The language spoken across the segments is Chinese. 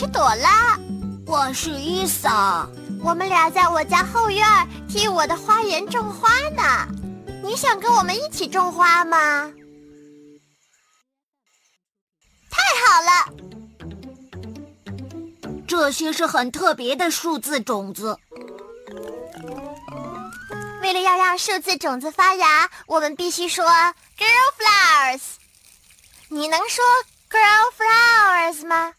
是朵拉，我是伊莎，我们俩在我家后院替我的花园种花呢。你想跟我们一起种花吗？太好了！这些是很特别的数字种子。为了要让数字种子发芽，我们必须说 “girl flowers”。你能说？Girl flowers 吗？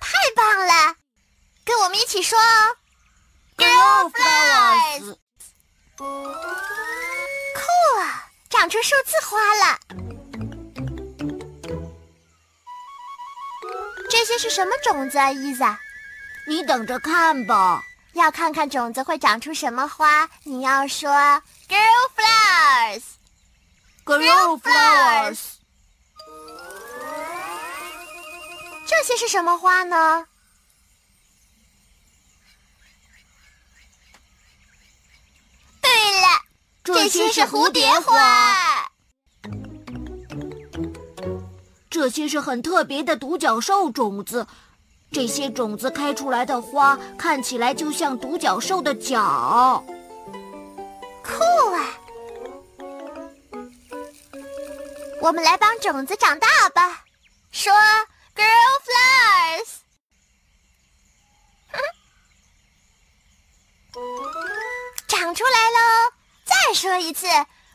太棒了，跟我们一起说哦！Girl flowers，酷啊，长出数字花了。这些是什么种子啊，伊萨？你等着看吧。要看看种子会长出什么花，你要说 Girl flowers。Grow flowers，这些是什么花呢？对了，这些是蝴蝶花。这些是很特别的独角兽种子，这些种子开出来的花看起来就像独角兽的角。酷啊！我们来帮种子长大吧，说 “Girl flowers”，长出来喽！再说一次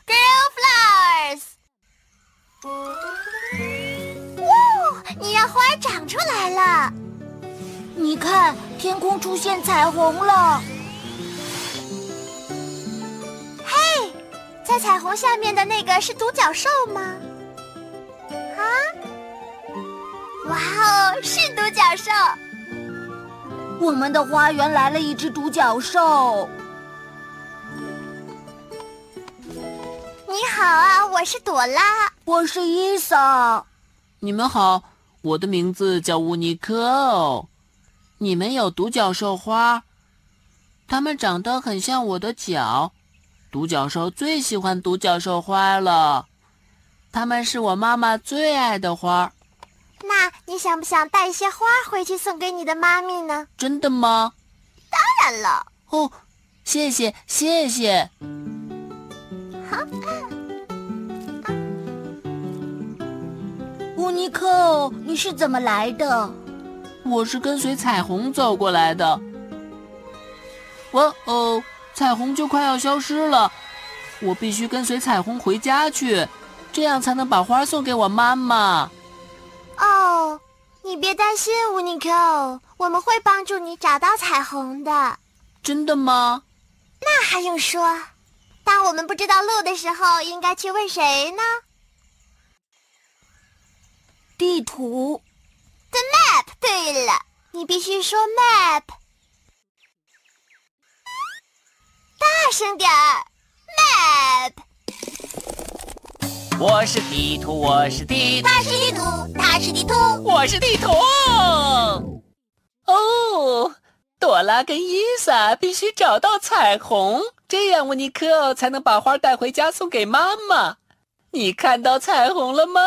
，“Girl flowers”。哇，你让花儿长出来了！你看，天空出现彩虹了。嘿，在彩虹下面的那个是独角兽吗？啊！哇哦，是独角兽！我们的花园来了一只独角兽。你好啊，我是朵拉，我是伊莎。你们好，我的名字叫乌尼克。你们有独角兽花，它们长得很像我的脚。独角兽最喜欢独角兽花了。它们是我妈妈最爱的花。那你想不想带一些花回去送给你的妈咪呢？真的吗？当然了。哦，谢谢谢谢。好。乌尼克，你是怎么来的？我是跟随彩虹走过来的。哇哦，彩虹就快要消失了，我必须跟随彩虹回家去。这样才能把花送给我妈妈。哦，你别担心，乌尼克，我们会帮助你找到彩虹的。真的吗？那还用说？当我们不知道路的时候，应该去问谁呢？地图。The map。对了，你必须说 map。大声点儿，map。我是地图，我是地图，它是地图，他是地图，我是地图。哦，朵拉跟伊萨必须找到彩虹，这样乌尼克才能把花带回家送给妈妈。你看到彩虹了吗？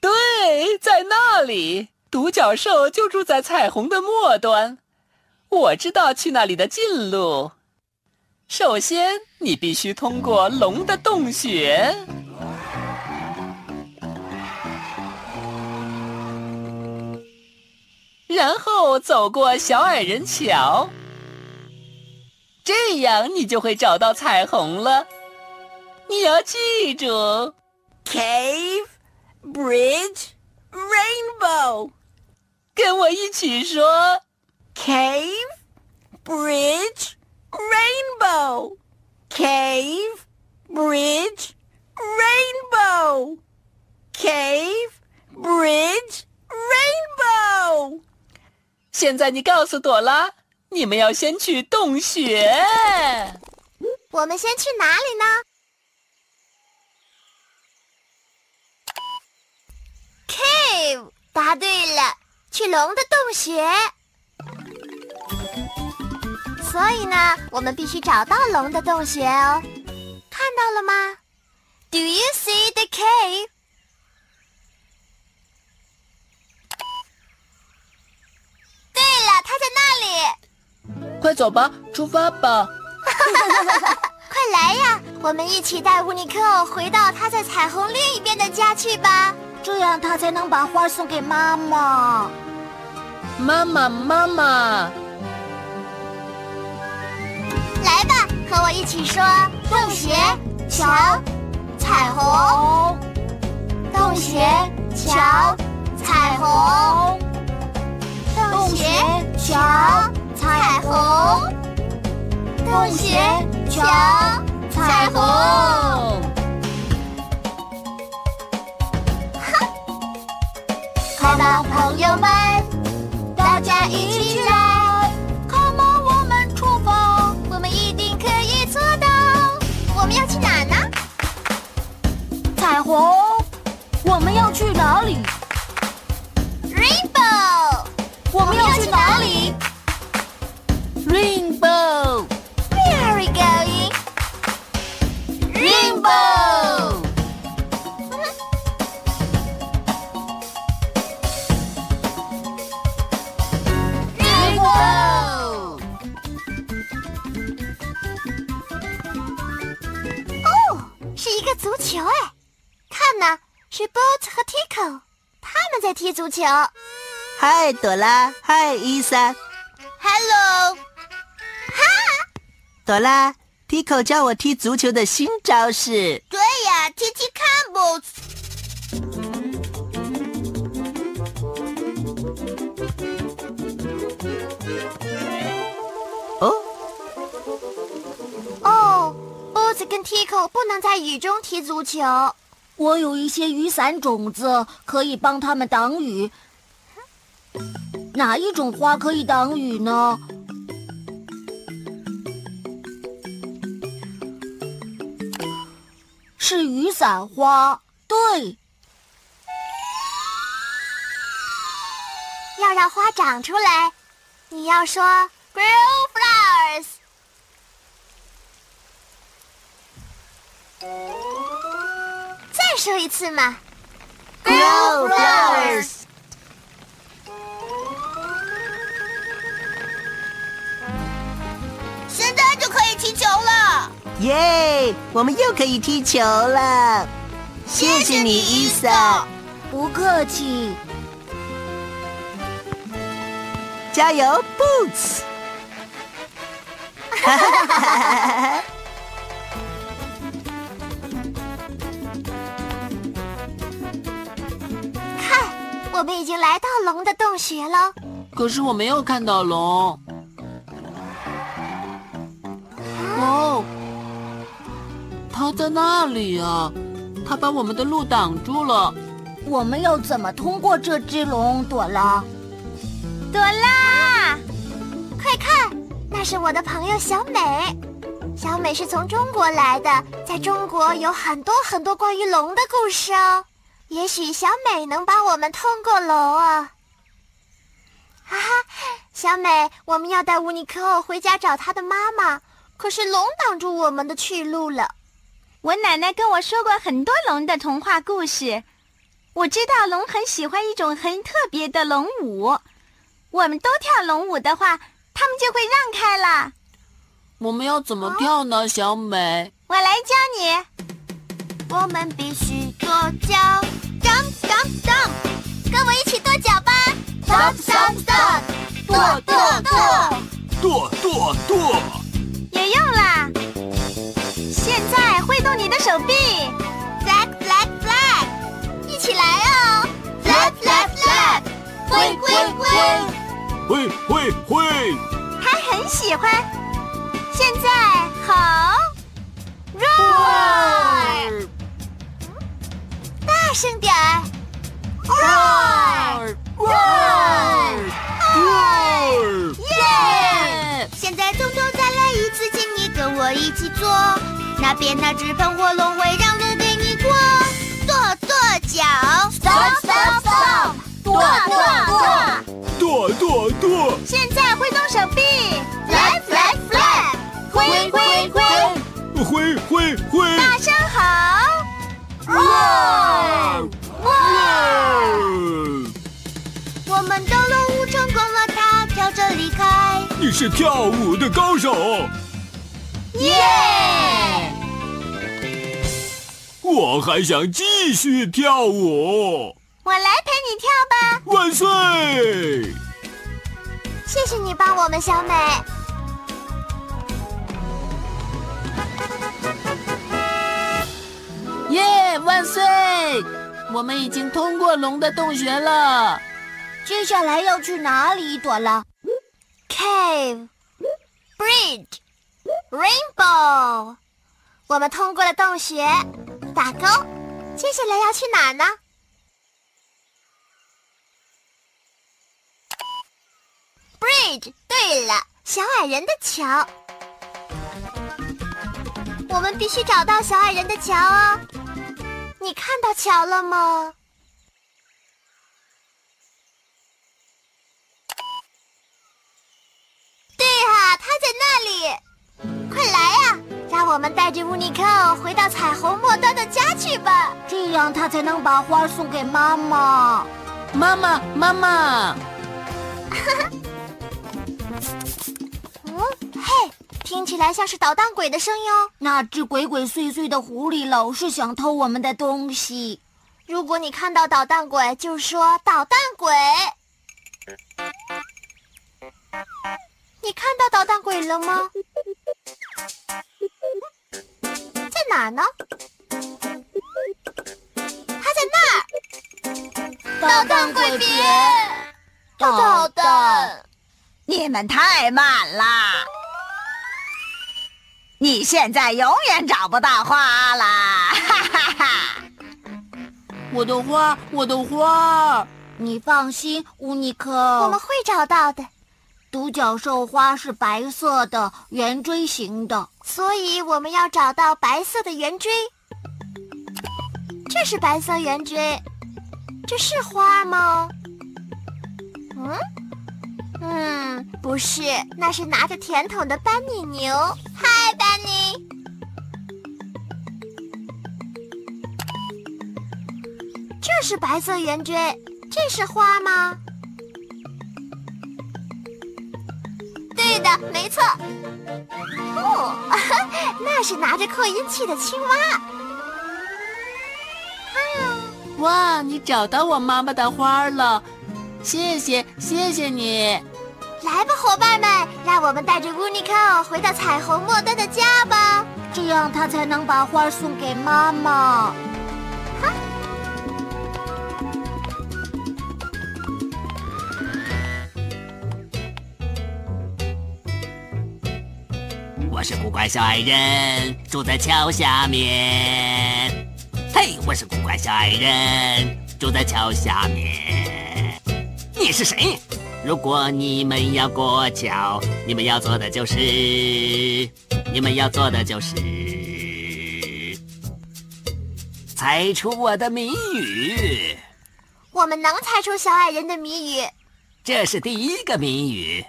对，在那里，独角兽就住在彩虹的末端。我知道去那里的近路。首先，你必须通过龙的洞穴。然后走过小矮人桥，这样你就会找到彩虹了。你要记住：cave, bridge, rainbow。跟我一起说：cave, bridge, rainbow。cave, bridge, rainbow. Cave, bridge, rainbow。现在你告诉朵拉，你们要先去洞穴。我们先去哪里呢？Cave，答对了，去龙的洞穴。所以呢，我们必须找到龙的洞穴哦。看到了吗？Do you see the cave？对了，它在那里。快走吧，出发吧！快来呀，我们一起带乌尼克回到他在彩虹另一边的家去吧。这样他才能把花送给妈妈。妈妈，妈妈。来吧，和我一起说：洞穴、桥、彩虹。洞穴、桥、彩虹。洞穴、桥、彩虹。洞穴、桥、彩虹。哈！快吧，朋友们，大家一起来！足球哎，看呐，是 Boat 和 Tico，他们在踢足球。嗨，朵拉，嗨，伊莎，Hello，哈，朵拉，Tico 教我踢足球的新招式。对呀，踢踢看，Boat。跟 Tico 不能在雨中踢足球。我有一些雨伞种子，可以帮他们挡雨。哪一种花可以挡雨呢？是雨伞花。对，要让花长出来，你要说 grow flowers。再说一次嘛，Grow flowers。现在就可以踢球了。耶，我们又可以踢球了。谢谢你，伊莎。不客气。加油，Boots。哈哈哈哈哈！我们已经来到龙的洞穴了，可是我没有看到龙。哦，它在那里啊！它把我们的路挡住了。我们要怎么通过这只龙？朵拉，朵拉，快看，那是我的朋友小美。小美是从中国来的，在中国有很多很多关于龙的故事哦。也许小美能帮我们通过龙啊！哈哈，小美，我们要带乌尼克回家找他的妈妈，可是龙挡住我们的去路了。我奶奶跟我说过很多龙的童话故事，我知道龙很喜欢一种很特别的龙舞。我们都跳龙舞的话，他们就会让开了。我们要怎么跳呢，小美？我来教你。我们必须跺脚 stop stop stop，跺跺跺，跺跺跺，也用啦！现在挥动你的手臂，flag flag flag，一起来哦，flag flag flag，挥挥挥，挥挥挥，他很喜欢。现在好，roar，大声点儿，roar 我一起做。那边那只喷火龙会让路给你过，跺跺脚，stop stop stop，跺跺跺，跺跺跺。现在挥动手臂，flag flag flag，挥挥挥，挥挥挥，大声吼，roar roar。我们的任务成功了，他跳着离开。你是跳舞的高手，耶！我还想继续跳舞。我来陪你跳吧。万岁！谢谢你帮我们，小美。耶！万岁！我们已经通过龙的洞穴了。接下来要去哪里，朵拉？Cave, bridge, rainbow。我们通过了洞穴，打勾。接下来要去哪呢？Bridge。对了，小矮人的桥。我们必须找到小矮人的桥哦。你看到桥了吗？对啊，他在那里。快来呀！让我们带着乌尼克回到彩虹末端的家去吧，这样他才能把花送给妈妈。妈妈，妈妈。嗯，嘿，听起来像是捣蛋鬼的声音哦。那只鬼鬼祟祟的狐狸老是想偷我们的东西。如果你看到捣蛋鬼，就说捣蛋鬼。你看到捣蛋鬼了吗？在哪呢？他在那儿。捣蛋鬼别捣蛋！你们太慢啦！你现在永远找不到花啦！哈哈哈！我的花，我的花！你放心，乌尼克，我们会找到的。独角兽花是白色的，圆锥形的，所以我们要找到白色的圆锥。这是白色圆锥，这是花吗？嗯，嗯，不是，那是拿着甜筒的班尼牛。嗨，班尼。这是白色圆锥，这是花吗？对的，没错。哦，那是拿着扩音器的青蛙。哇，你找到我妈妈的花了，谢谢，谢谢你。来吧，伙伴们，让我们带着乌尼克回到彩虹末端的家吧，这样他才能把花送给妈妈。哈。我是古怪小矮人，住在桥下面。嘿，我是古怪小矮人，住在桥下面。你是谁？如果你们要过桥，你们要做的就是，你们要做的就是猜出我的谜语。我们能猜出小矮人的谜语。这是第一个谜语，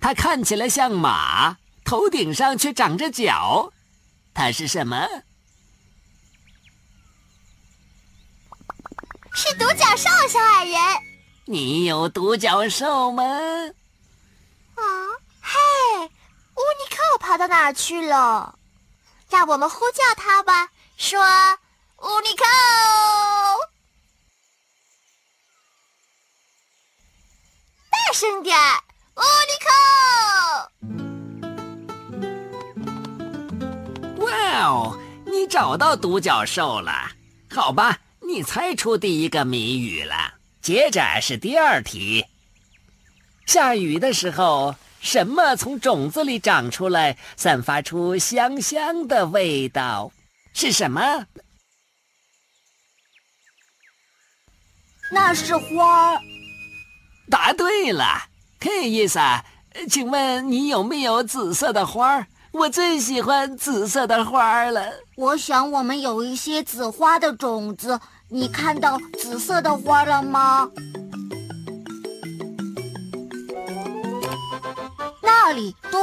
它看起来像马。头顶上却长着角，它是什么？是独角兽，小矮人。你有独角兽吗？啊，嘿，乌尼克跑到哪儿去了？让我们呼叫他吧，说乌尼克。大声点儿，乌尼克！哇哦，你找到独角兽了？好吧，你猜出第一个谜语了。接着是第二题。下雨的时候，什么从种子里长出来，散发出香香的味道？是什么？那是花。答对了，嘿，伊莎，请问你有没有紫色的花？我最喜欢紫色的花了。我想我们有一些紫花的种子，你看到紫色的花了吗？那里，对。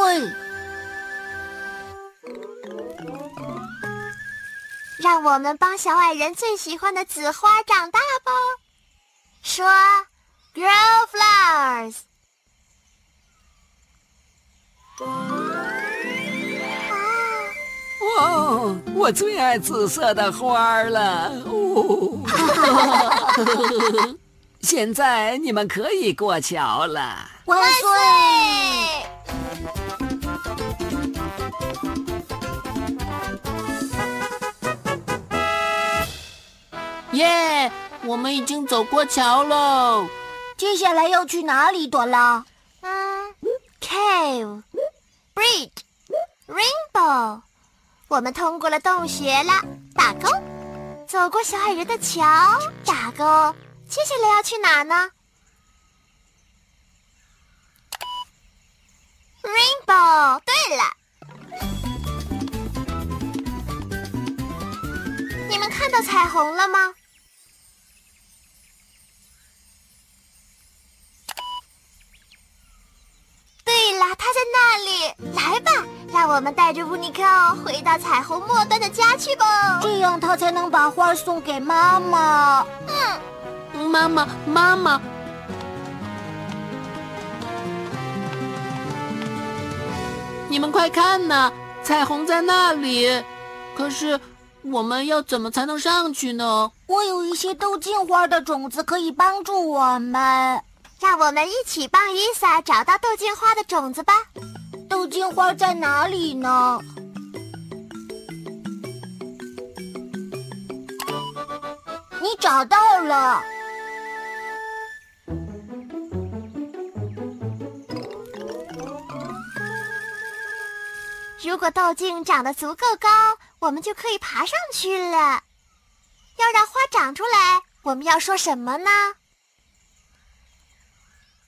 让我们帮小矮人最喜欢的紫花长大吧。说，grow flowers。哇，我最爱紫色的花了。哦，现在你们可以过桥了。万岁！耶！我们已经走过桥喽。接下来要去哪里，朵拉？嗯，cave，bridge，rainbow。我们通过了洞穴了，打勾。走过小矮人的桥，打勾。接下来要去哪呢？Rainbow。对了，你们看到彩虹了吗？彩虹末端的家去吧。这样，他才能把花送给妈妈。嗯，妈妈，妈妈，你们快看呐，彩虹在那里。可是，我们要怎么才能上去呢？我有一些豆茎花的种子可以帮助我们。让我们一起帮伊萨找到豆茎花的种子吧。豆茎花在哪里呢？找到了。如果豆茎长得足够高，我们就可以爬上去了。要让花长出来，我们要说什么呢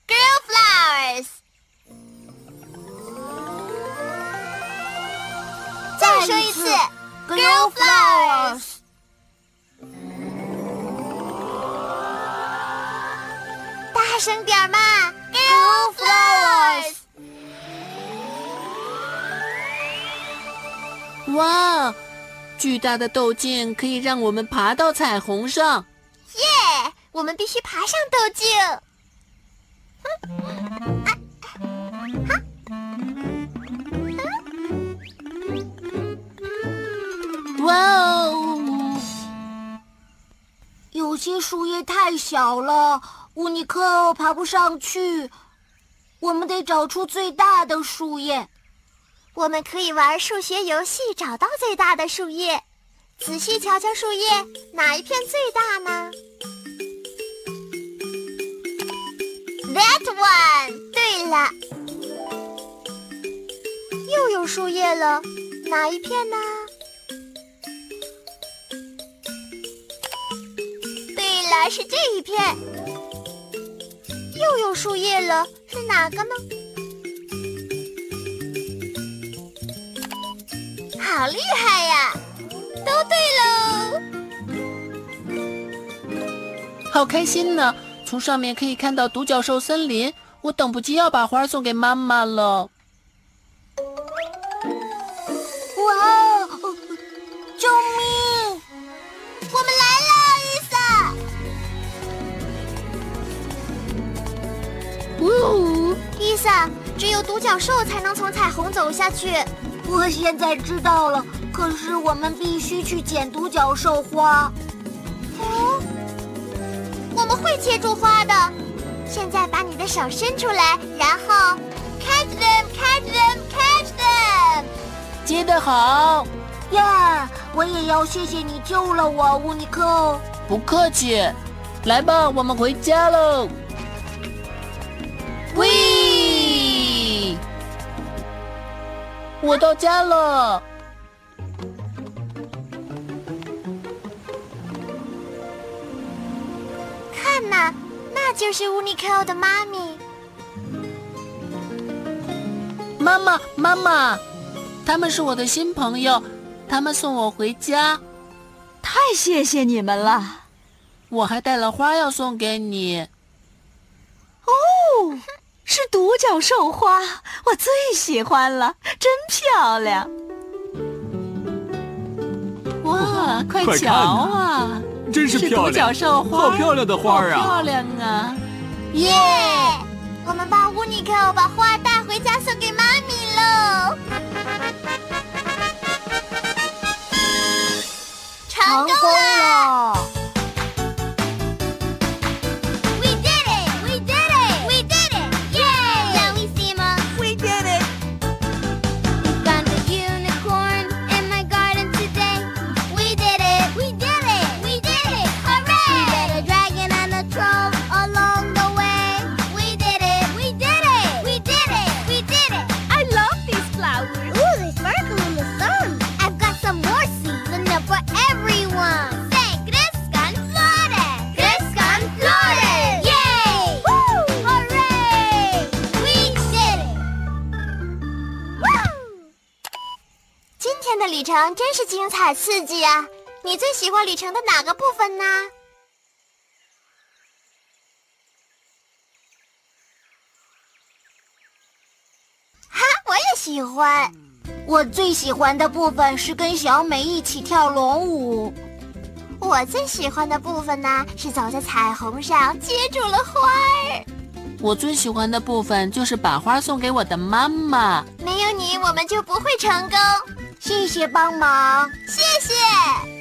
？Grow flowers。再说一次，Grow flowers。大声点嘛，Grow flowers。哇，巨大的豆茎可以让我们爬到彩虹上。耶！我们必须爬上豆茎。哇哦！有些树叶太小了，乌尼克爬不上去。我们得找出最大的树叶。我们可以玩数学游戏，找到最大的树叶。仔细瞧瞧树叶，哪一片最大呢？That one。对了，又有树叶了，哪一片呢？对了，是这一片。又有树叶了，是哪个呢？好厉害呀！都对喽！好开心呢！从上面可以看到独角兽森林，我等不及要把花送给妈妈了。萨，只有独角兽才能从彩虹走下去。我现在知道了，可是我们必须去捡独角兽花。哦，我们会接住花的。现在把你的手伸出来，然后 catch them, catch them, catch them。接得好，耶！我也要谢谢你救了我，乌尼克。不客气。来吧，我们回家喽。我到家了。看呐，那就是乌尼克的妈咪。妈妈，妈妈，他们是我的新朋友，他们送我回家。太谢谢你们了。我还带了花要送给你。哦，是独角兽花，我最喜欢了，真漂亮！哇，快瞧啊，真是漂亮！独角兽花，好漂亮的花啊！漂亮啊！耶！我们帮乌尼克把花带回家送给妈咪喽！成功了！真是精彩刺激啊！你最喜欢旅程的哪个部分呢？哈，我也喜欢。我最喜欢的部分是跟小美一起跳龙舞。我最喜欢的部分呢，是走在彩虹上接住了花儿。我最喜欢的部分就是把花送给我的妈妈。没有你，我们就不会成功。谢谢帮忙，谢谢。